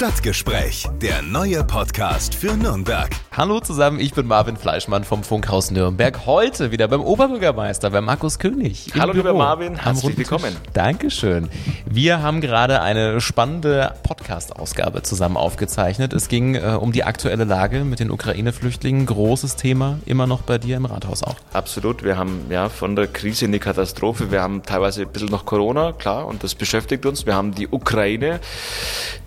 Stadtgespräch, der neue Podcast für Nürnberg. Hallo zusammen, ich bin Marvin Fleischmann vom Funkhaus Nürnberg. Heute wieder beim Oberbürgermeister, bei Markus König. Hallo lieber Marvin, herzlich willkommen. Dankeschön. Wir haben gerade eine spannende Podcast-Ausgabe zusammen aufgezeichnet. Es ging äh, um die aktuelle Lage mit den Ukraine-Flüchtlingen. Großes Thema, immer noch bei dir im Rathaus auch. Absolut, wir haben ja von der Krise in die Katastrophe, wir haben teilweise ein bisschen noch Corona, klar, und das beschäftigt uns. Wir haben die Ukraine,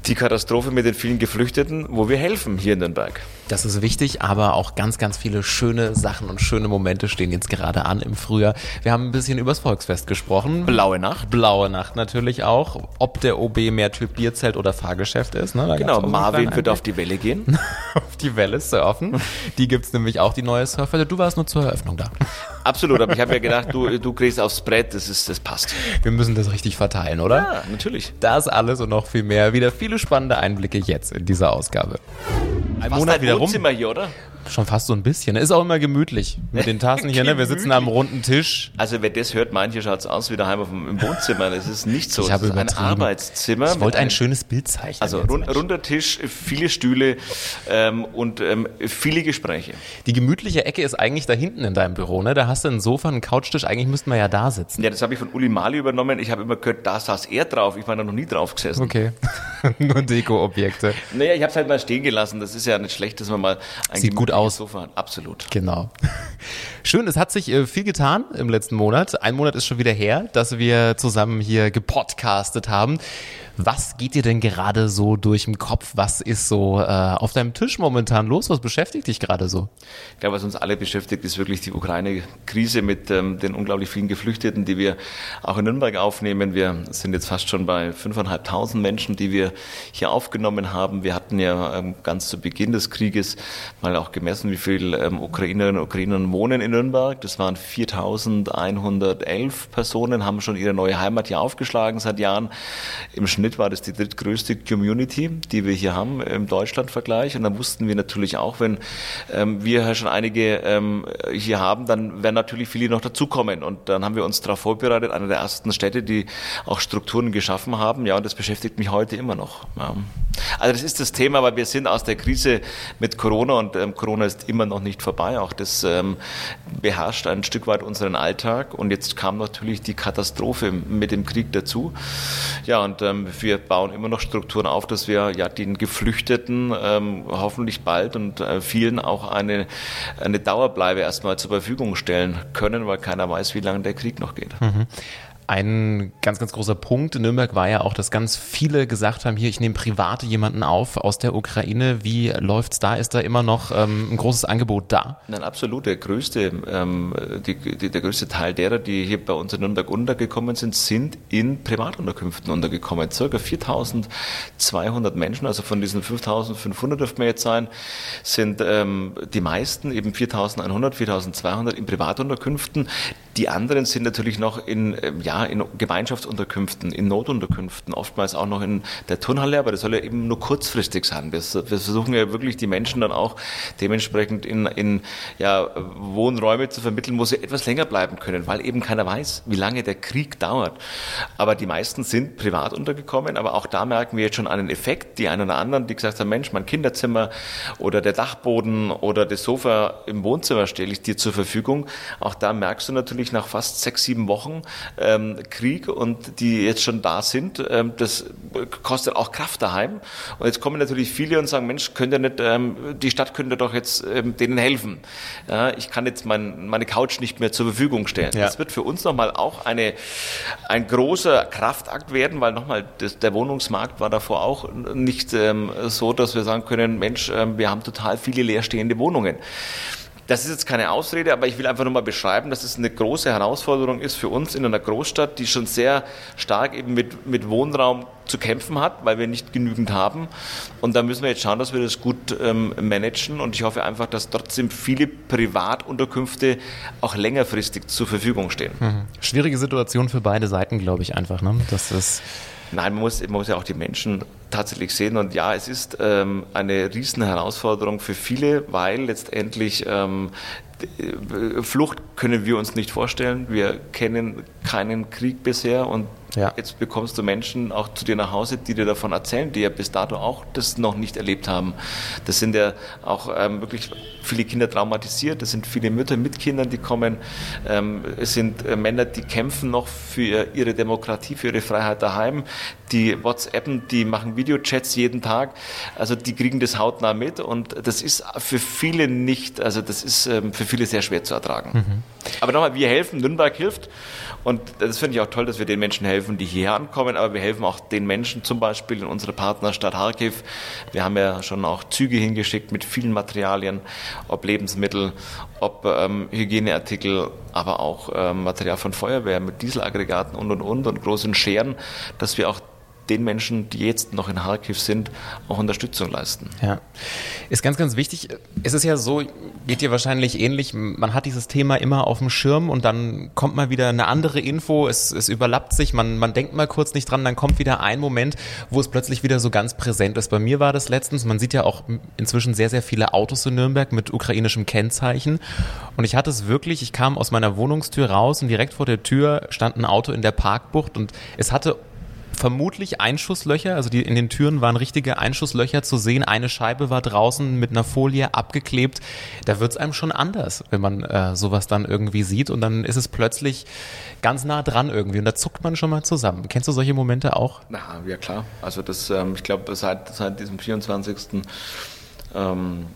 die Katastrophe mit den vielen Geflüchteten, wo wir helfen hier in Nürnberg. Das ist wichtig, aber auch ganz, ganz viele schöne Sachen und schöne Momente stehen jetzt gerade an im Frühjahr. Wir haben ein bisschen übers Volksfest gesprochen. Blaue Nacht. Blaue Nacht natürlich auch. Ob der OB mehr Typ Bierzelt oder Fahrgeschäft ist. Ne? Genau, Marvin wird auf die Welle gehen. auf die Welle surfen. Die gibt es nämlich auch, die neue Surfwelle. Du warst nur zur Eröffnung da. Absolut, aber ich habe ja gedacht, du, du kriegst aufs Brett, das, ist, das passt. Wir müssen das richtig verteilen, oder? Ja, natürlich. Das alles und noch viel mehr. Wieder viele spannende Einblicke jetzt in dieser Ausgabe. Ein Fast Monat wieder rum. hier, oder? Schon fast so ein bisschen. Ist auch immer gemütlich mit den Tassen hier. Ne? Wir sitzen am runden Tisch. Also wer das hört, manche schaut es aus wie daheim auf dem, im Wohnzimmer. Das ist nicht so. Ich habe ein Arbeitszimmer. Ich wollte ein schönes Bild zeichnen. Also rund, runder Tisch, viele Stühle ähm, und ähm, viele Gespräche. Die gemütliche Ecke ist eigentlich da hinten in deinem Büro. Ne? Da hast du ein Sofa, einen Couchtisch. Eigentlich müssten wir ja da sitzen. Ja, das habe ich von Uli Mali übernommen. Ich habe immer gehört, da saß er drauf. Ich war da noch nie drauf gesessen. Okay. Nur Deko-Objekte. Naja, ich habe es halt mal stehen gelassen. Das ist ja nicht schlecht, dass man mal ein Sieht gut aus. Absolut absolut. Genau. Schön, es hat sich äh, viel getan im letzten Monat. Ein Monat ist schon wieder her, dass wir zusammen hier gepodcastet haben. Was geht dir denn gerade so durch den Kopf? Was ist so äh, auf deinem Tisch momentan los? Was beschäftigt dich gerade so? Ich glaube, was uns alle beschäftigt, ist wirklich die Ukraine-Krise mit ähm, den unglaublich vielen Geflüchteten, die wir auch in Nürnberg aufnehmen. Wir sind jetzt fast schon bei 5.500 Menschen, die wir hier aufgenommen haben. Wir hatten ja ähm, ganz zu Beginn des Krieges mal auch gemessen, wie viele ähm, Ukrainerinnen und Ukrainer wohnen in Nürnberg. Das waren 4.111 Personen, haben schon ihre neue Heimat hier aufgeschlagen seit Jahren. Im Schnitt Schnitt war das die drittgrößte Community, die wir hier haben im Deutschlandvergleich. Und dann wussten wir natürlich auch, wenn ähm, wir schon einige ähm, hier haben, dann werden natürlich viele noch dazukommen. Und dann haben wir uns darauf vorbereitet, eine der ersten Städte, die auch Strukturen geschaffen haben. Ja, und das beschäftigt mich heute immer noch. Ja. Also das ist das Thema, weil wir sind aus der Krise mit Corona und ähm, Corona ist immer noch nicht vorbei. Auch das ähm, beherrscht ein Stück weit unseren Alltag. Und jetzt kam natürlich die Katastrophe mit dem Krieg dazu. Ja, und ähm, wir bauen immer noch Strukturen auf, dass wir ja den Geflüchteten ähm, hoffentlich bald und äh, vielen auch eine, eine Dauerbleibe erstmal zur Verfügung stellen können, weil keiner weiß, wie lange der Krieg noch geht. Mhm. Ein ganz, ganz großer Punkt in Nürnberg war ja auch, dass ganz viele gesagt haben, hier, ich nehme private jemanden auf aus der Ukraine. Wie läuft's da? Ist da immer noch ähm, ein großes Angebot da? Nein, absolut. Der größte, ähm, die, die, der größte Teil derer, die hier bei uns in Nürnberg untergekommen sind, sind in Privatunterkünften untergekommen. Circa 4200 Menschen, also von diesen 5500 dürften wir jetzt sein, sind ähm, die meisten, eben 4100, 4200 in Privatunterkünften. Die anderen sind natürlich noch in, ähm, ja, in Gemeinschaftsunterkünften, in Notunterkünften, oftmals auch noch in der Turnhalle, aber das soll ja eben nur kurzfristig sein. Wir, wir versuchen ja wirklich die Menschen dann auch dementsprechend in, in ja, Wohnräume zu vermitteln, wo sie etwas länger bleiben können, weil eben keiner weiß, wie lange der Krieg dauert. Aber die meisten sind privat untergekommen, aber auch da merken wir jetzt schon einen Effekt. Die einen oder anderen, die gesagt haben, Mensch, mein Kinderzimmer oder der Dachboden oder das Sofa im Wohnzimmer stelle ich dir zur Verfügung. Auch da merkst du natürlich nach fast sechs, sieben Wochen, ähm, Krieg und die jetzt schon da sind, ähm, das kostet auch Kraft daheim. Und jetzt kommen natürlich viele und sagen, Mensch, könnt ihr nicht, ähm, die Stadt könnte doch jetzt ähm, denen helfen. Ja, ich kann jetzt mein, meine Couch nicht mehr zur Verfügung stellen. Ja. Das wird für uns nochmal auch eine, ein großer Kraftakt werden, weil nochmal der Wohnungsmarkt war davor auch nicht ähm, so, dass wir sagen können, Mensch, ähm, wir haben total viele leerstehende Wohnungen. Das ist jetzt keine Ausrede, aber ich will einfach nur mal beschreiben, dass es eine große Herausforderung ist für uns in einer Großstadt, die schon sehr stark eben mit, mit Wohnraum zu kämpfen hat, weil wir nicht genügend haben. Und da müssen wir jetzt schauen, dass wir das gut ähm, managen. Und ich hoffe einfach, dass trotzdem viele Privatunterkünfte auch längerfristig zur Verfügung stehen. Mhm. Schwierige Situation für beide Seiten, glaube ich einfach. Ne? Das ist Nein, man muss, man muss ja auch die Menschen tatsächlich sehen. Und ja, es ist ähm, eine riesen Herausforderung für viele, weil letztendlich ähm, Flucht können wir uns nicht vorstellen. Wir kennen keinen Krieg bisher und Ja. Jetzt bekommst du Menschen auch zu dir nach Hause, die dir davon erzählen, die ja bis dato auch das noch nicht erlebt haben. Das sind ja auch ähm, wirklich viele Kinder traumatisiert, das sind viele Mütter mit Kindern, die kommen. Ähm, es sind äh, Männer, die kämpfen noch für ihre Demokratie, für ihre Freiheit daheim. Die WhatsAppen, die machen Videochats jeden Tag. Also die kriegen das hautnah mit und das ist für viele nicht, also das ist ähm, für viele sehr schwer zu ertragen. Mhm. Aber nochmal, wir helfen, Nürnberg hilft und das finde ich auch toll, dass wir den Menschen helfen, die hierher ankommen, aber wir helfen auch den Menschen zum Beispiel in unserer Partnerstadt Kharkiv. Wir haben ja schon auch Züge hingeschickt mit vielen Materialien, ob Lebensmittel, ob ähm, Hygieneartikel, aber auch ähm, Material von Feuerwehr mit Dieselaggregaten und und und und großen Scheren, dass wir auch den Menschen, die jetzt noch in Kharkiv sind, auch Unterstützung leisten. Ja, ist ganz, ganz wichtig. Es ist ja so, geht dir wahrscheinlich ähnlich, man hat dieses Thema immer auf dem Schirm und dann kommt mal wieder eine andere Info, es, es überlappt sich, man, man denkt mal kurz nicht dran, dann kommt wieder ein Moment, wo es plötzlich wieder so ganz präsent ist. Bei mir war das letztens, man sieht ja auch inzwischen sehr, sehr viele Autos in Nürnberg mit ukrainischem Kennzeichen und ich hatte es wirklich, ich kam aus meiner Wohnungstür raus und direkt vor der Tür stand ein Auto in der Parkbucht und es hatte vermutlich Einschusslöcher, also die in den Türen waren richtige Einschusslöcher zu sehen. Eine Scheibe war draußen mit einer Folie abgeklebt. Da wird es einem schon anders, wenn man äh, sowas dann irgendwie sieht und dann ist es plötzlich ganz nah dran irgendwie und da zuckt man schon mal zusammen. Kennst du solche Momente auch? Na, ja klar. Also das, ähm, ich glaube, seit, seit diesem 24. Ähm,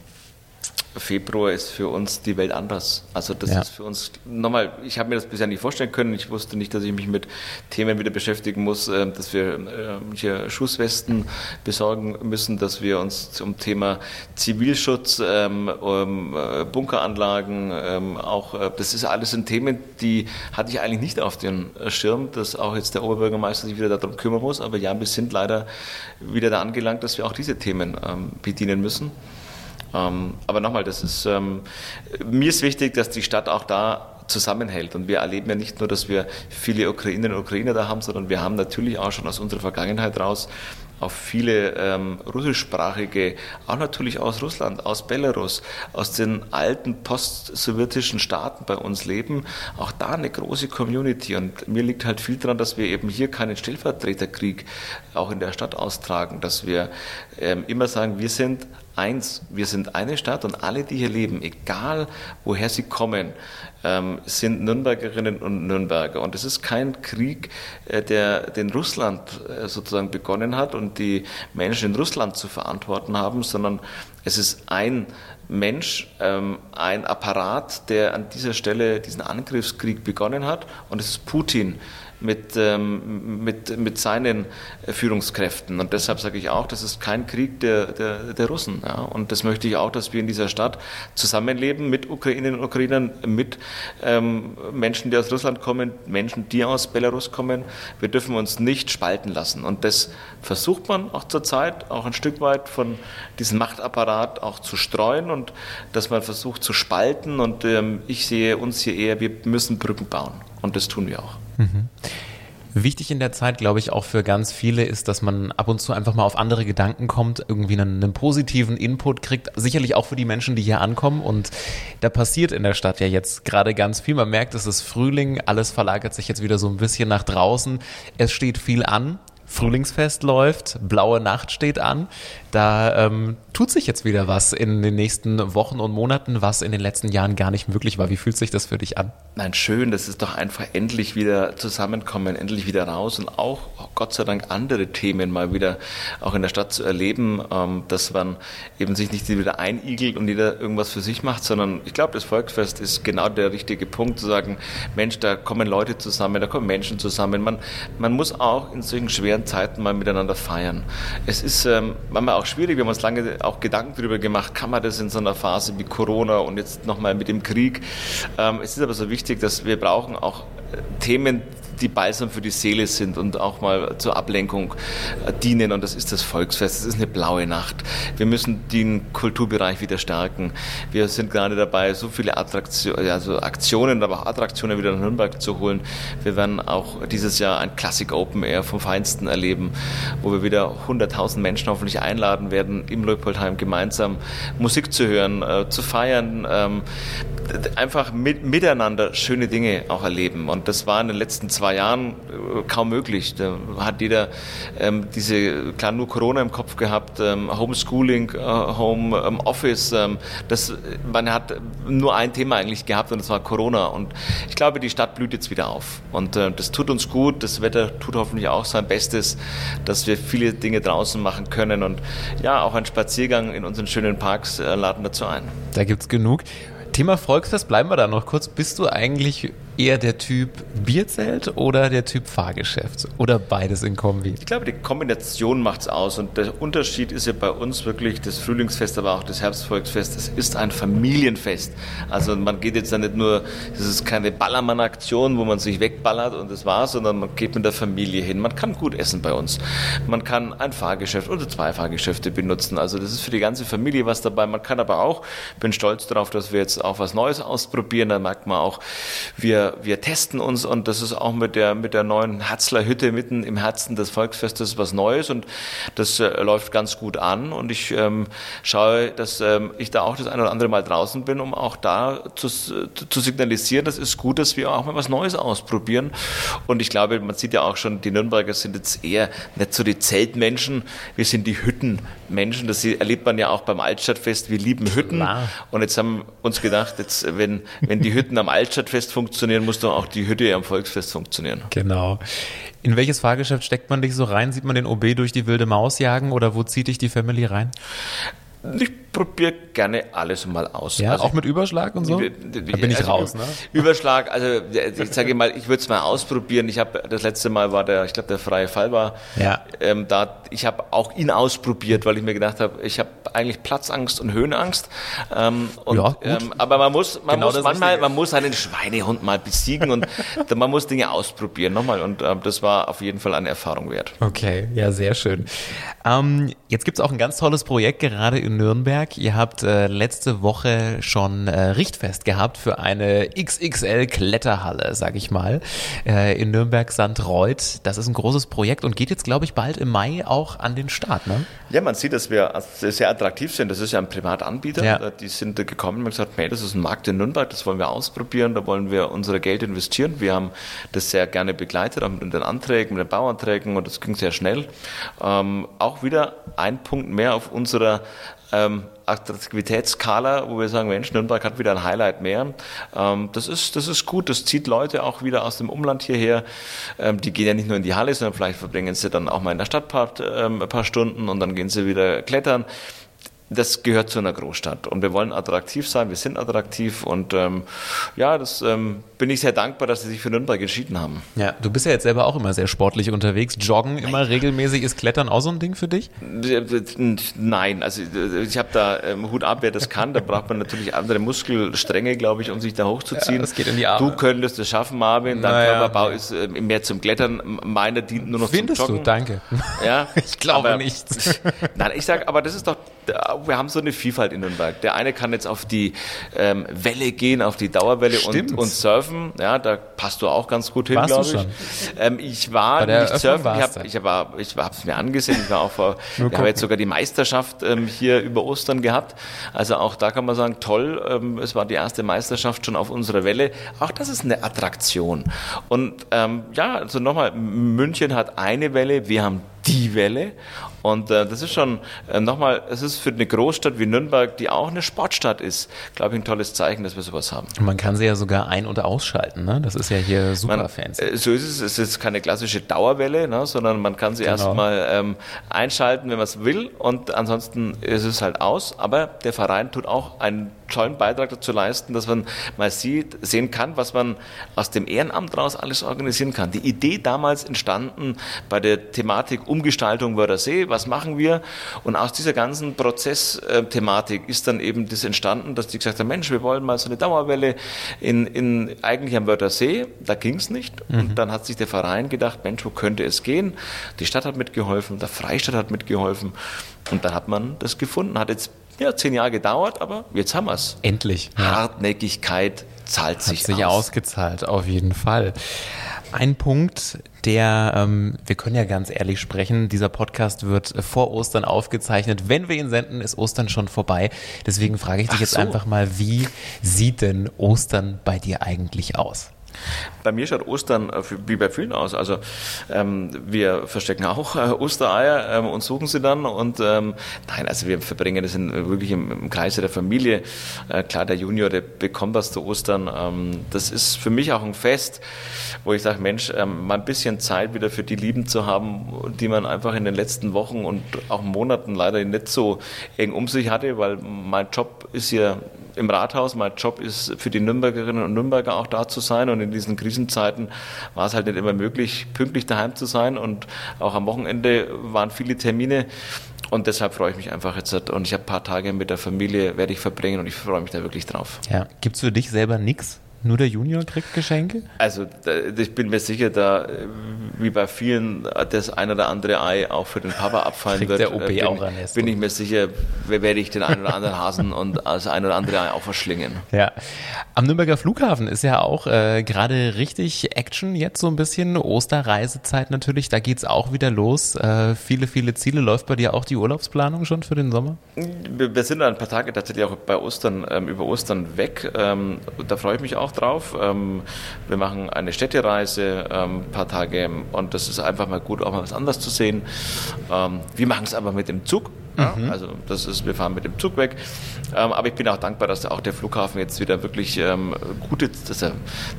Februar ist für uns die Welt anders. Also das ja. ist für uns nochmal, ich habe mir das bisher nicht vorstellen können. Ich wusste nicht, dass ich mich mit Themen wieder beschäftigen muss, äh, dass wir äh, hier Schusswesten besorgen müssen, dass wir uns zum Thema Zivilschutz, ähm, äh, Bunkeranlagen, ähm, auch das ist alles sind Themen, die hatte ich eigentlich nicht auf den Schirm, dass auch jetzt der Oberbürgermeister sich wieder darum kümmern muss. Aber ja, wir sind leider wieder da angelangt, dass wir auch diese Themen ähm, bedienen müssen. Ähm, aber nochmal, das ist, ähm, mir ist wichtig, dass die Stadt auch da zusammenhält. Und wir erleben ja nicht nur, dass wir viele Ukrainerinnen und Ukrainer da haben, sondern wir haben natürlich auch schon aus unserer Vergangenheit raus auch viele ähm, russischsprachige, auch natürlich aus Russland, aus Belarus, aus den alten post-sowjetischen Staaten bei uns leben, auch da eine große Community. Und mir liegt halt viel daran, dass wir eben hier keinen Stellvertreterkrieg auch in der Stadt austragen, dass wir ähm, immer sagen, wir sind eins, wir sind eine Stadt und alle, die hier leben, egal woher sie kommen, ähm, sind Nürnbergerinnen und Nürnberger. Und es ist kein Krieg, äh, der den Russland äh, sozusagen begonnen hat und die Menschen in Russland zu verantworten haben, sondern es ist ein Mensch, ähm, ein Apparat, der an dieser Stelle diesen Angriffskrieg begonnen hat. Und es ist Putin, mit, ähm, mit, mit seinen Führungskräften. Und deshalb sage ich auch, das ist kein Krieg der, der, der Russen. Ja. Und das möchte ich auch, dass wir in dieser Stadt zusammenleben mit Ukrainerinnen und Ukrainern, mit ähm, Menschen, die aus Russland kommen, Menschen, die aus Belarus kommen. Wir dürfen uns nicht spalten lassen. Und das versucht man auch zurzeit, auch ein Stück weit von diesem Machtapparat auch zu streuen und dass man versucht zu spalten. Und ähm, ich sehe uns hier eher, wir müssen Brücken bauen. Und das tun wir auch. Mhm. Wichtig in der Zeit, glaube ich, auch für ganz viele ist, dass man ab und zu einfach mal auf andere Gedanken kommt, irgendwie einen, einen, positiven Input kriegt. Sicherlich auch für die Menschen, die hier ankommen. Und da passiert in der Stadt ja jetzt gerade ganz viel. Man merkt, es ist Frühling, alles verlagert sich jetzt wieder so ein bisschen nach draußen. Es steht viel an. Frühlingsfest läuft, blaue Nacht steht an. Da ähm, tut sich jetzt wieder was in den nächsten Wochen und Monaten, was in den letzten Jahren gar nicht möglich war. Wie fühlt sich das für dich an? Nein, schön, das ist doch einfach endlich wieder zusammenkommen, endlich wieder raus und auch Gott sei Dank andere Themen mal wieder auch in der Stadt zu erleben, ähm, dass man eben sich nicht wieder einigelt und jeder irgendwas für sich macht, sondern ich glaube, das Volksfest ist genau der richtige Punkt zu sagen, Mensch, da kommen Leute zusammen, da kommen Menschen zusammen. Man, man muss auch in solchen schweren schweren Zeiten mal miteinander feiern. Es ist ähm, manchmal auch schwierig, wir haben uns lange auch Gedanken darüber gemacht, kann man das in so einer Phase wie Corona und jetzt nochmal mit dem Krieg. Ähm, es ist aber so wichtig, dass wir brauchen auch äh, Themen, die balsam für die Seele sind und auch mal zur Ablenkung äh, dienen. Und das ist das Volksfest. Es ist eine blaue Nacht. Wir müssen den Kulturbereich wieder stärken. Wir sind gerade dabei, so viele Attraktionen, also Aktionen, aber auch Attraktionen wieder nach Nürnberg zu holen. Wir werden auch dieses Jahr ein Classic Open Air vom Feinsten erleben, wo wir wieder 100.000 Menschen hoffentlich einladen werden, im Leupoldheim gemeinsam Musik zu hören, äh, zu feiern. Einfach mit, miteinander schöne Dinge auch erleben. Und das war in den letzten zwei Jahren äh, kaum möglich. Da hat jeder ähm, diese, klar, nur Corona im Kopf gehabt, ähm, Homeschooling, äh, Home ähm, Office. Ähm, das, man hat nur ein Thema eigentlich gehabt und das war Corona. Und ich glaube, die Stadt blüht jetzt wieder auf. Und äh, das tut uns gut. Das Wetter tut hoffentlich auch sein Bestes, dass wir viele Dinge draußen machen können. Und ja, auch ein Spaziergang in unseren schönen Parks äh, laden dazu ein. Da gibt es genug. Thema Volksfest, bleiben wir da noch kurz. Bist du eigentlich eher der Typ Bierzelt oder der Typ Fahrgeschäft? Oder beides in Kombi? Ich glaube, die Kombination macht es aus. Und der Unterschied ist ja bei uns wirklich das Frühlingsfest, aber auch das Herbstvolksfest. Es ist ein Familienfest. Also man geht jetzt da nicht nur, es ist keine Ballermann-Aktion, wo man sich wegballert und das war's, sondern man geht mit der Familie hin. Man kann gut essen bei uns. Man kann ein Fahrgeschäft oder zwei Fahrgeschäfte benutzen. Also das ist für die ganze Familie was dabei. Man kann aber auch, bin stolz darauf, dass wir jetzt auch was Neues ausprobieren. Da merkt man auch, wir wir, testen uns und das ist auch mit der, mit der neuen Herzler Hütte mitten im Herzen des Volksfestes was Neues und das äh, läuft ganz gut an und ich ähm, schaue, dass ähm, ich da auch das eine oder andere Mal draußen bin, um auch da zu, zu signalisieren, das ist gut, dass wir auch mal was Neues ausprobieren und ich glaube, man sieht ja auch schon, die Nürnberger sind jetzt eher nicht so die Zeltmenschen, wir sind die Hüttenmenschen, das erlebt man ja auch beim Altstadtfest, wir lieben Hütten Klar. und jetzt haben wir uns gedacht, jetzt, wenn, wenn die Hütten am Altstadtfest funktionieren, funktionieren, muss doch auch die Hütte am Volksfest funktionieren. Genau. In welches Fahrgeschäft steckt man dich so rein? Sieht man den OB durch die wilde Maus jagen oder wo zieht dich die Family rein? Ich probiere gerne alles mal aus. Ja, also auch mit Überschlag und so? Da bin ich also raus, ne? Überschlag, also ich sage mal, ich würde es mal ausprobieren. Ich habe das letzte Mal war der, ich glaube, der freie Fall war. Ja. Ähm, da, ich habe auch ihn ausprobiert, weil ich mir gedacht habe, ich habe eigentlich Platzangst und Höhenangst. Ähm, und, ja, ähm, aber man muss, man genau muss manchmal, man muss einen Schweinehund mal besiegen und man muss Dinge ausprobieren nochmal. Und ähm, das war auf jeden Fall eine Erfahrung wert. Okay, ja, sehr schön. Ähm, jetzt gibt es auch ein ganz tolles Projekt gerade in Nürnberg. Ihr habt äh, letzte Woche schon äh, Richtfest gehabt für eine XXL-Kletterhalle, sag ich mal, äh, in Nürnberg-Sandreuth. Das ist ein großes Projekt und geht jetzt, glaube ich, bald im Mai auch an den Start. Ne? Ja, man sieht, dass wir sehr attraktiv sind. Das ist ja ein Privatanbieter. Ja. Die sind gekommen und gesagt, hey, das ist ein Markt in Nürnberg, das wollen wir ausprobieren, da wollen wir unsere Geld investieren. Wir haben das sehr gerne begleitet, auch mit den Anträgen, mit den Bauanträgen und das ging sehr schnell. Ähm, auch wieder ein Punkt mehr auf unserer ähm, Attraktivitätsskala, wo wir sagen, Mensch, Nürnberg hat wieder ein Highlight mehr. Ähm, das, ist, das ist gut, das zieht Leute auch wieder aus dem Umland hierher. Ähm, die gehen ja nicht nur in die Halle, sondern vielleicht verbringen sie dann auch mal in der Stadt ähm, ein paar Stunden und dann gehen sie wieder klettern das gehört zu einer Großstadt und wir wollen attraktiv sein, wir sind attraktiv und ähm, ja, das ähm, bin ich sehr dankbar, dass Sie sich für Nürnberg entschieden haben. Ja, du bist ja jetzt selber auch immer sehr sportlich unterwegs. Joggen immer regelmäßig, ist Klettern auch so ein Ding für dich? Nein, also ich habe da ähm, Hut ab, wer das kann, da braucht man natürlich andere Muskelstränge, glaube ich, um sich da hochzuziehen. Ja, das geht in die Arme. Du könntest das schaffen, Marvin, dein naja, Körperbau ist äh, mehr zum Klettern, meiner dient nur noch Findest zum Joggen. du, danke. Ja, ich glaube aber, nicht. Nein, ich sage, aber das ist doch wir haben so eine Vielfalt in Nürnberg. Der eine kann jetzt auf die ähm, Welle gehen, auf die Dauerwelle und, und, surfen. Ja, da passt du auch ganz gut hin, glaube ich. Ähm, ich war nicht surfen, ich habe ich hab, ich es mir angesehen. Ich war auch vor, wir haben jetzt sogar die Meisterschaft ähm, hier über Ostern gehabt. Also auch da kann man sagen, toll, ähm, es war die erste Meisterschaft schon auf unserer Welle. Auch das ist eine Attraktion. Und ähm, ja, also nochmal, München hat eine Welle, wir haben die Welle. Und äh, das ist schon äh, nochmal, es ist für eine Großstadt wie Nürnberg, die auch eine Sportstadt ist, glaube ich, ein tolles Zeichen, dass wir sowas haben. Man kann sie ja sogar ein- und ausschalten, ne? Das ist ja hier super fancy. Äh, so ist es. Es ist keine klassische Dauerwelle, ne? sondern man kann sie genau. erstmal ähm, einschalten, wenn man es will. Und ansonsten ist es halt aus. Aber der Verein tut auch einen tollen Beitrag dazu leisten, dass man mal sieht, sehen kann, was man aus dem Ehrenamt raus alles organisieren kann. Die Idee damals entstanden bei der Thematik Umgestaltung Wörthersee, was machen wir? Und aus dieser ganzen Prozessthematik ist dann eben das entstanden, dass die gesagt haben, Mensch, wir wollen mal so eine Dauerwelle in, in eigentlich am Wörthersee, da ging es nicht. Mhm. Und dann hat sich der Verein gedacht, Mensch, wo könnte es gehen? Die Stadt hat mitgeholfen, der Freistaat hat mitgeholfen. Und dann hat man das gefunden, hat jetzt ja, zehn Jahre gedauert, aber jetzt haben wir es. Endlich. Hartnäckigkeit zahlt sich, Hat sich aus. ausgezahlt, auf jeden Fall. Ein Punkt, der, ähm, wir können ja ganz ehrlich sprechen, dieser Podcast wird vor Ostern aufgezeichnet. Wenn wir ihn senden, ist Ostern schon vorbei. Deswegen frage ich dich Ach jetzt so. einfach mal, wie sieht denn Ostern bei dir eigentlich aus? Bei mir schaut Ostern äh, wie bei vielen aus. Also ähm, wir verstecken auch äh, Ostereier ähm, und suchen sie dann. Und ähm, nein, also wir verbringen das in, wirklich im, im Kreise der Familie. Äh, klar, der Junior, der bekommt was zu Ostern. Ähm, das ist für mich auch ein Fest, wo ich sage, Mensch, ähm, mal ein bisschen Zeit wieder für die Lieben zu haben, die man einfach in den letzten Wochen und auch Monaten leider nicht so eng um sich hatte, weil mein Job ist ja im Rathaus. Mein Job ist für die Nürnbergerinnen und Nürnberger auch da zu sein. Und in diesen Krisenzeiten war es halt nicht immer möglich, pünktlich daheim zu sein. Und auch am Wochenende waren viele Termine. Und deshalb freue ich mich einfach jetzt. Und ich habe ein paar Tage mit der Familie, werde ich verbringen und ich freue mich da wirklich drauf. Ja. Gibt's für dich selber nichts? Nur der Junior kriegt Geschenke? Also ich bin mir sicher, da wie bei vielen das ein oder andere Ei auch für den Papa abfallen Kriegt wird. der OB äh, bin, auch an Nest. bin ich mir sicher, werde ich den einen oder anderen Hasen und das ein oder andere Ei auch verschlingen. Ja. Am Nürnberger Flughafen ist ja auch äh, gerade richtig Action jetzt so ein bisschen. Osterreisezeit natürlich, da geht's auch wieder los. Äh, viele, viele Ziele. Läuft bei dir auch die Urlaubsplanung schon für den Sommer? Wir, wir sind ein paar Tage tatsächlich auch bei Ostern, ähm, über Ostern weg. Ähm, da freue ich mich auch drauf. Ähm, wir machen eine Städtereise, ähm, ein paar Tage und das ist einfach mal gut, auch mal was anderes zu sehen. Ähm, wir machen es aber mit dem Zug. Ja, also das ist, wir fahren mit dem Zug weg. Ähm, aber ich bin auch dankbar, dass auch der Flughafen jetzt wieder wirklich ähm, gute, dass, er,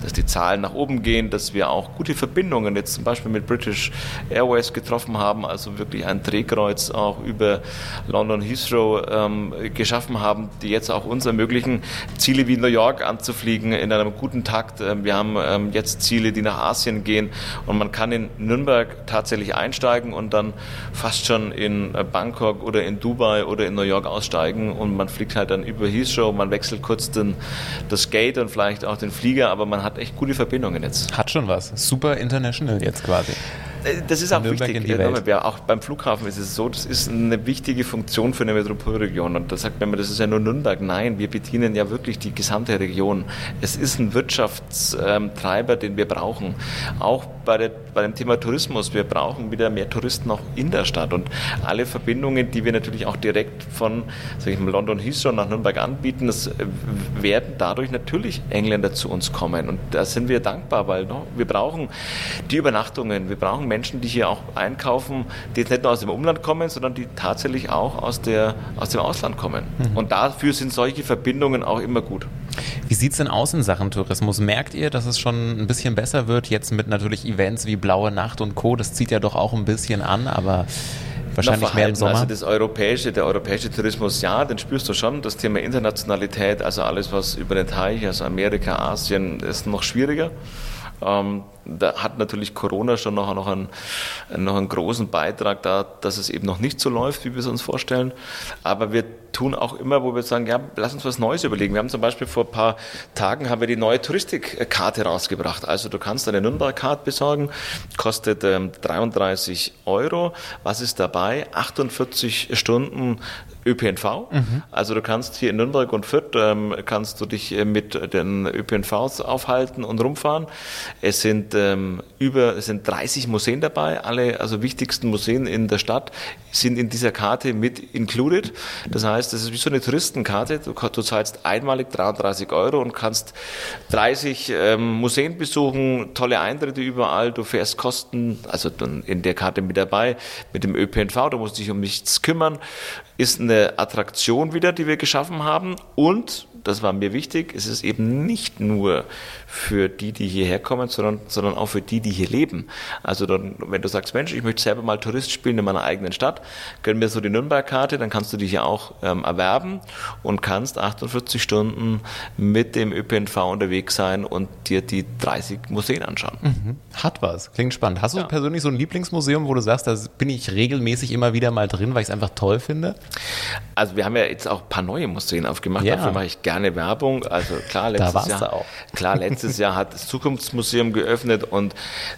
dass die Zahlen nach oben gehen, dass wir auch gute Verbindungen jetzt zum Beispiel mit British Airways getroffen haben, also wirklich ein Drehkreuz auch über London Heathrow ähm, geschaffen haben, die jetzt auch uns ermöglichen, Ziele wie New York anzufliegen in einem guten Takt. Ähm, wir haben ähm, jetzt Ziele, die nach Asien gehen und man kann in Nürnberg tatsächlich einsteigen und dann fast schon in äh, Bangkok oder in Dubai oder in New York aussteigen und man fliegt halt dann über Heathrow, man wechselt kurz den, das Gate und vielleicht auch den Flieger, aber man hat echt gute Verbindungen jetzt. Hat schon was. Super international jetzt quasi. Das ist auch Nürnberg wichtig. Ja, auch beim Flughafen ist es so, das ist eine wichtige Funktion für eine Metropolregion. Und da sagt man immer, das ist ja nur Nürnberg. Nein, wir bedienen ja wirklich die gesamte Region. Es ist ein Wirtschaftstreiber, den wir brauchen. Auch bei, der, bei dem Thema Tourismus. Wir brauchen wieder mehr Touristen auch in der Stadt. Und alle Verbindungen, die wir natürlich auch direkt von sag ich mal, London Heathrow nach Nürnberg anbieten, das äh, werden dadurch natürlich Engländer zu uns kommen. Und da sind wir dankbar, weil no, wir brauchen die Übernachtungen, wir brauchen Menschen, die hier auch einkaufen, die jetzt nicht nur aus dem Umland kommen, sondern die tatsächlich auch aus, der, aus dem Ausland kommen. Und dafür sind solche Verbindungen auch immer gut. Wie sieht's denn aus in Sachen Tourismus? Merkt ihr, dass es schon ein bisschen besser wird? Jetzt mit natürlich Events wie Blaue Nacht und Co. Das zieht ja doch auch ein bisschen an, aber wahrscheinlich mehr im. Sommer. Also das europäische, der europäische Tourismus, ja, den spürst du schon. Das Thema Internationalität, also alles, was über den Teich, also Amerika, Asien, ist noch schwieriger. Ähm, da hat natürlich Corona schon noch, noch, einen, noch einen großen Beitrag da, dass es eben noch nicht so läuft, wie wir es uns vorstellen. Aber wir tun auch immer, wo wir sagen, ja, lass uns was Neues überlegen. Wir haben zum Beispiel vor ein paar Tagen haben wir die neue Touristikkarte rausgebracht. Also du kannst eine Nürnberg-Card besorgen, kostet ähm, 33 Euro. Was ist dabei? 48 Stunden ÖPNV. Also du kannst hier in Nürnberg und Fürth ähm, kannst du dich äh, mit den ÖPNVs aufhalten und rumfahren. Es sind ähm, über es sind 30 Museen dabei, alle also wichtigsten Museen in der Stadt sind in dieser Karte mit included. Das heißt, das ist wie so eine Touristenkarte. Du, du zahlst einmalig 33 Euro und kannst 30 ähm, Museen besuchen, tolle Eintritte überall. Du fährst Kosten, also dann in der Karte mit dabei, mit dem ÖPNV. Du musst dich um nichts kümmern. Ist eine Attraktion wieder, die wir geschaffen haben. Und, das war mir wichtig, es ist eben nicht nur für die, die hierher kommen, sondern, sondern auch für die, die hier leben. Also dann, wenn du sagst, Mensch, ich möchte selber mal Tourist spielen in meiner eigenen Stadt, gönn mir so die Nürnberg-Karte, dann kannst du die hier auch ähm, erwerben und kannst 48 Stunden mit dem ÖPNV unterwegs sein und dir die 30 Museen anschauen. Hat was. Klingt spannend. Hast du Ja. persönlich so ein Lieblingsmuseum, wo du sagst, da bin ich regelmäßig immer wieder mal drin, weil ich es einfach toll finde? Also wir haben ja jetzt auch ein paar neue Museen aufgemacht, Ja. dafür mache ich gerne Werbung. Also klar, letztes warst Jahr, du auch. klar, letztes Jahr hat das Zukunftsmuseum geöffnet und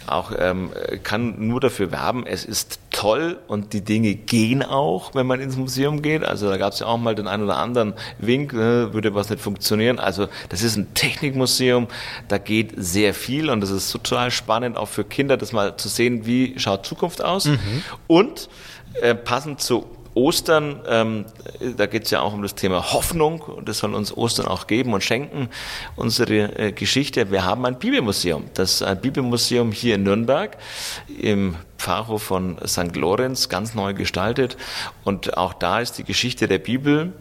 auch ähm, kann nur dafür werben, es ist toll und die Dinge gehen auch, wenn man ins Museum geht. Also da gab es ja auch mal den einen oder anderen Wink, äh, würde was nicht funktionieren. Also das ist ein Technikmuseum, da geht sehr viel und das ist total spannend, auch für Kinder, das mal zu sehen, wie schaut Zukunft aus. Mhm. Und äh, passend zu Ostern, ähm, da geht es ja auch um das Thema Hoffnung und das soll uns Ostern auch geben und schenken, unsere äh, Geschichte. Wir haben ein Bibelmuseum, das ein Bibelmuseum hier in Nürnberg im Pfarrhof von St. Lorenz, ganz neu gestaltet und auch da ist die Geschichte der Bibel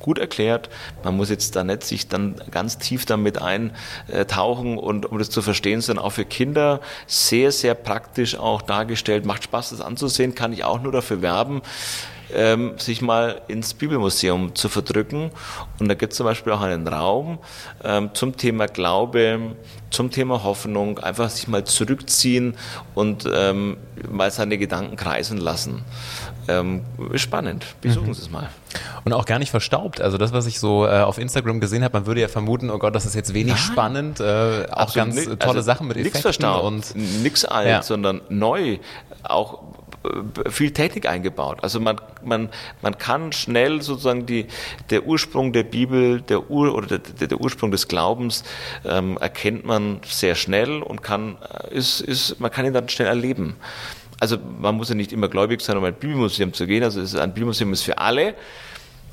gut erklärt. Man muss jetzt da nicht sich dann ganz tief damit eintauchen und um das zu verstehen, sondern auch für Kinder sehr, sehr praktisch auch dargestellt. Macht Spaß, das anzusehen, kann ich auch nur dafür werben ähm, sich mal ins Bibelmuseum zu verdrücken. Und da gibt es zum Beispiel auch einen Raum ähm, zum Thema Glaube, zum Thema Hoffnung, einfach sich mal zurückziehen und ähm, mal seine Gedanken kreisen lassen. Ähm, spannend, besuchen mhm. Sie es mal. Und auch gar nicht verstaubt. Also das, was ich so äh, auf Instagram gesehen habe, man würde ja vermuten, oh Gott, das ist jetzt wenig Nein. spannend. Äh, auch Absolut ganz tolle also Sachen mit Effekten. Nichts verstaubt, und nichts alt, ja. sondern neu. Auch viel Technik eingebaut. Also man, man, man kann schnell sozusagen die, der Ursprung der Bibel, der Ur, oder der, der Ursprung des Glaubens ähm, erkennt man sehr schnell und kann, äh, ist, ist, man kann ihn dann schnell erleben. Also man muss ja nicht immer gläubig sein, um ein Bibelmuseum zu gehen. Also ein Bibelmuseum ist für alle.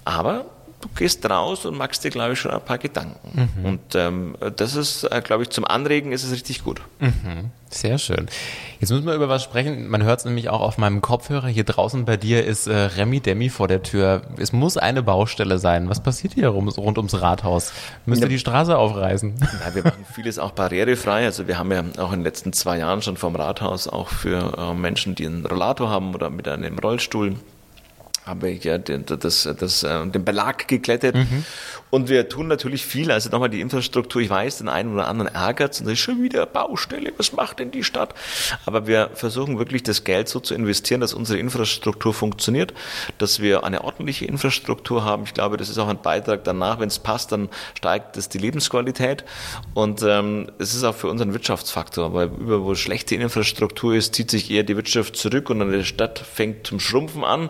Aber du gehst raus und machst dir, glaube ich, schon ein paar Gedanken. Mhm. Und ähm, das ist, äh, glaube ich, zum Anregen ist es richtig gut. Mhm. Sehr schön. Jetzt müssen wir über was sprechen. Man hört es nämlich auch auf meinem Kopfhörer. Hier draußen bei dir ist äh, Remi Demi vor der Tür. Es muss eine Baustelle sein. Was passiert hier rum, rund ums Rathaus? Müsst ihr ja. die Straße aufreißen? Ja, wir machen vieles auch barrierefrei. Also wir haben ja auch in den letzten zwei Jahren schon vom Rathaus auch für äh, Menschen, die einen Rollator haben oder mit einem Rollstuhl habe ich ja den, das, das, äh, den Belag geglättet. Mhm. Und wir tun natürlich viel. Also nochmal die Infrastruktur. Ich weiß, den einen oder anderen ärgert es und das ist schon wieder Baustelle. Was macht denn die Stadt? Aber wir versuchen wirklich das Geld so zu investieren, dass unsere Infrastruktur funktioniert, dass wir eine ordentliche Infrastruktur haben. Ich glaube, das ist auch ein Beitrag danach. Wenn es passt, dann steigt es die Lebensqualität. Und ähm, es ist auch für uns ein Wirtschaftsfaktor, weil über wo schlechte Infrastruktur ist, zieht sich eher die Wirtschaft zurück und eine Stadt fängt zum Schrumpfen an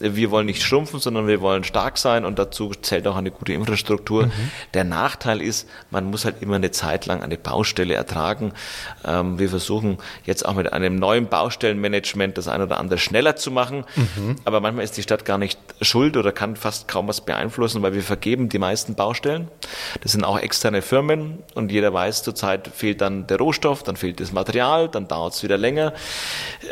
wir wollen nicht schrumpfen, sondern wir wollen stark sein und dazu zählt auch eine gute Infrastruktur. Mhm. Der Nachteil ist, man muss halt immer eine Zeit lang eine Baustelle ertragen. Ähm, wir versuchen jetzt auch mit einem neuen Baustellenmanagement das ein oder andere schneller zu machen, mhm. aber manchmal ist die Stadt gar nicht schuld oder kann fast kaum was beeinflussen, weil wir vergeben die meisten Baustellen. Das sind auch externe Firmen und jeder weiß, zurzeit fehlt dann der Rohstoff, dann fehlt das Material, dann dauert es wieder länger.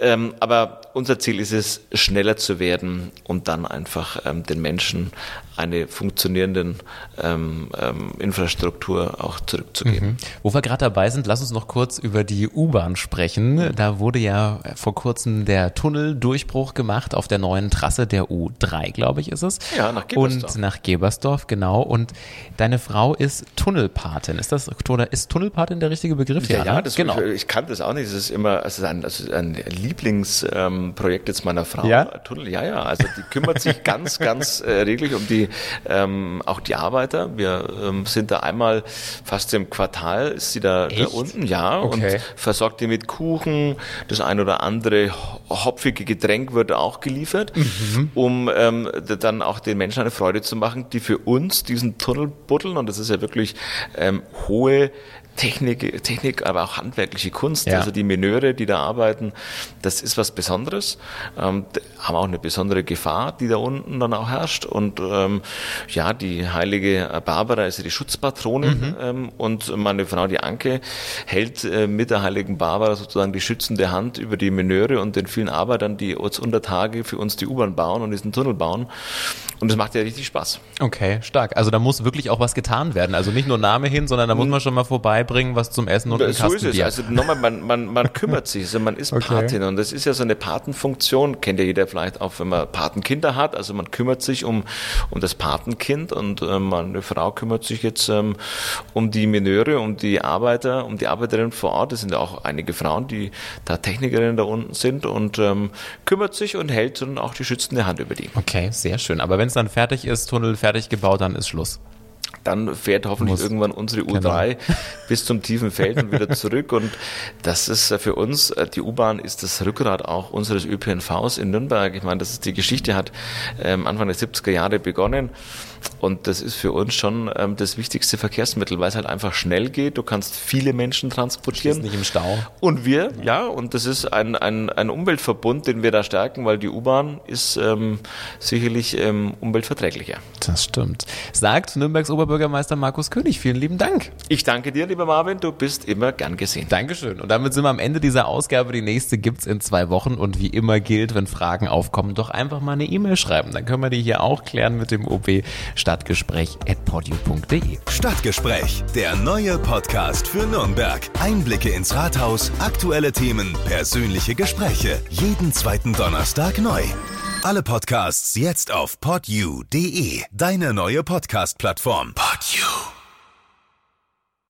Ähm, aber unser Ziel ist es, schneller zu werden und dann einfach ähm, den Menschen eine funktionierende ähm, ähm, Infrastruktur auch zurückzugeben. Mhm. Wo wir gerade dabei sind, lass uns noch kurz über die U-Bahn sprechen. Da wurde ja vor kurzem der Tunneldurchbruch gemacht auf der neuen Trasse der U3, glaube ich, ist es. Ja, nach Gebersdorf. Und nach Gebersdorf, genau. Und deine Frau ist Tunnelpatin. Ist das oder ist Tunnelpatin der richtige Begriff? Ja, ja, ja das genau. Ich, ich kannte das auch nicht. Das ist immer, es ist ein, es ist ein Lieblingsprojekt jetzt meiner Frau. Ja? Tunnel, ja, ja. Also die kümmert sich ganz, ganz äh, reglich um die ähm, auch die Arbeiter. Wir ähm, sind da einmal fast im Quartal, ist sie da, da unten, ja, okay. und versorgt die mit Kuchen. Das ein oder andere hopfige Getränk wird auch geliefert, mhm. um ähm, dann auch den Menschen eine Freude zu machen, die für uns diesen Tunnel buddeln. Und das ist ja wirklich ähm, hohe Technik, Technik, aber auch handwerkliche Kunst. Ja. Also die Meneure, die da arbeiten, das ist was Besonderes. Ähm, haben auch eine besondere Gefahr, die da unten dann auch herrscht. Und ähm, ja, die heilige Barbara ist ja die Schutzpatronin mhm. ähm, und meine Frau, die Anke, hält äh, mit der heiligen Barbara sozusagen die schützende Hand über die Meneure und den vielen Arbeitern, die uns unter Tage für uns die U-Bahn bauen und diesen Tunnel bauen. Und das macht ja richtig Spaß. Okay, stark. Also da muss wirklich auch was getan werden. Also nicht nur Name hin, sondern da muss man schon mal vorbeibringen, was zum Essen und ein So ist es. Also nochmal, man, man, man kümmert sich. Also man ist okay. Patin und das ist ja so eine Patenfunktion. Kennt ja jeder vielleicht auch, wenn man Patenkinder hat. Also man kümmert sich um, um das Patenkind und äh, meine Frau kümmert sich jetzt ähm, um die Meneure, um die Arbeiter, um die Arbeiterinnen vor Ort. Es sind ja auch einige Frauen, die da Technikerinnen da unten sind und ähm, kümmert sich und hält dann auch die schützende Hand über die. Okay, sehr schön. Aber wenn wenn es dann fertig ist, Tunnel fertig gebaut, dann ist Schluss. dann fährt hoffentlich Muss. irgendwann unsere U3 Genau. bis zum tiefen Feld und wieder zurück. Und das ist äh, für uns, äh, die U-Bahn ist das Rückgrat auch unseres ÖPNVs in Nürnberg. Ich meine, das ist die Geschichte hat ähm, Anfang der 70er Jahre begonnen. Und das ist für uns schon ähm, das wichtigste Verkehrsmittel, weil es halt einfach schnell geht. Du kannst viele Menschen transportieren. Nicht im Stau. Und wir, ja, und das ist ein, ein, ein Umweltverbund, den wir da stärken, weil die U-Bahn ist ähm, sicherlich ähm, umweltverträglicher. Das stimmt. Sagt Nürnbergs Oberbürgermeister Markus König. Vielen lieben Dank. Ich danke dir, lieber Marvin, du bist immer gern gesehen. Dankeschön. Und damit sind wir am Ende dieser Ausgabe. Die nächste gibt's in zwei Wochen. Und wie immer gilt, wenn Fragen aufkommen, doch einfach mal eine E-Mail schreiben. Dann können wir die hier auch klären mit dem OB Stadtgespräch at podio.de. Stadtgespräch, der neue Podcast für Nürnberg. Einblicke ins Rathaus, aktuelle Themen, persönliche Gespräche. Jeden zweiten Donnerstag neu. Alle Podcasts jetzt auf podyou.de, deine neue Podcast-Plattform. Podyou.